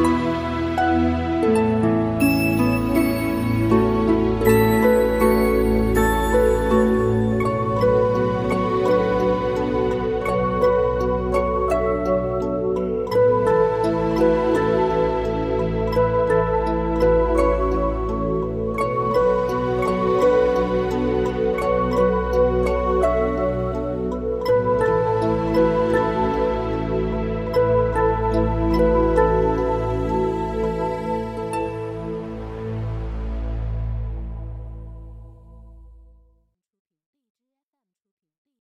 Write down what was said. Thank you.